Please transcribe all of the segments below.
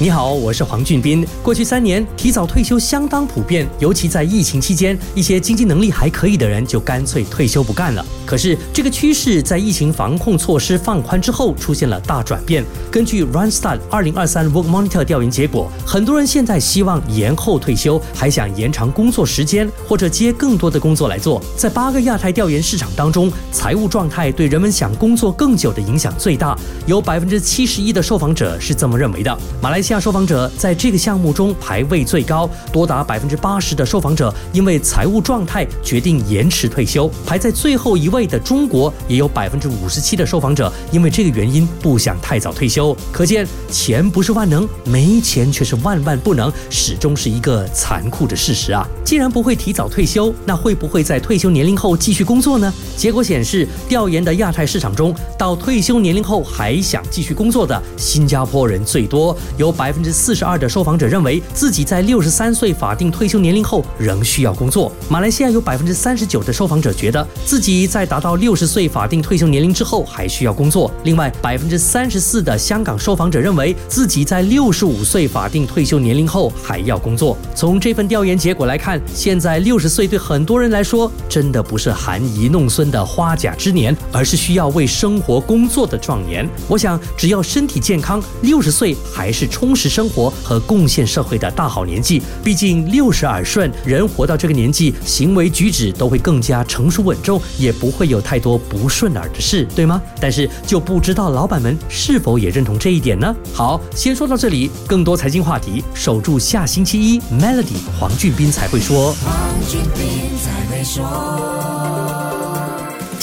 你好，我是黄俊斌。过去三年，提早退休相当普遍，尤其在疫情期间，一些经济能力还可以的人就干脆退休不干了。可是，这个趋势在疫情防控措施放宽之后出现了大转变。根据 Randstad 二零二三 Work Monitor 调研结果，很多人现在希望延后退休，还想延长工作时间，或者接更多的工作来做。在八个亚太调研市场当中，财务状态对人们想工作更久的影响最大，有百分之七十一的受访者是这么认为的。马来西亚受访者在这个项目中排位最高，多达百分之八十的受访者因为财务状态决定延迟退休。排在最后一位的中国，也有百分之五十七的受访者因为这个原因不想太早退休。可见钱不是万能，没钱却是万万不能，始终是一个残酷的事实啊！既然不会提早退休，那会不会在退休年龄后继续工作呢？结果显示，调研的亚太市场中，到退休年龄后还想继续工作的新加坡人最多，有百分之。四十二的受访者认为自己在六十三岁法定退休年龄后仍需要工作。马来西亚有百分之三十九的受访者觉得自己在达到六十岁法定退休年龄之后还需要工作。另外，百分之三十四的香港受访者认为自己在六十五岁法定退休年龄后还要工作。从这份调研结果来看，现在六十岁对很多人来说真的不是含饴弄孙的花甲之年，而是需要为生活工作的壮年。我想，只要身体健康，六十岁还是充充实生。活和贡献社会的大好年纪，毕竟六十耳顺，人活到这个年纪，行为举止都会更加成熟稳重，也不会有太多不顺耳的事，对吗？但是就不知道老板们是否也认同这一点呢？好，先说到这里，更多财经话题，守住下星期一，Melody 黄俊斌才会说。黄俊斌才会说。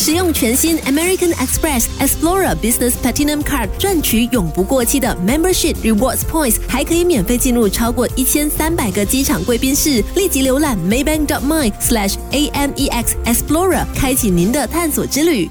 使用全新 American Express Explorer Business Platinum Card 赚取永不过期的 Membership Rewards Points，还可以免费进入超过一千三百个机场贵宾室。立即浏览 Maybank.my/slash AMEX Explorer，开启您的探索之旅。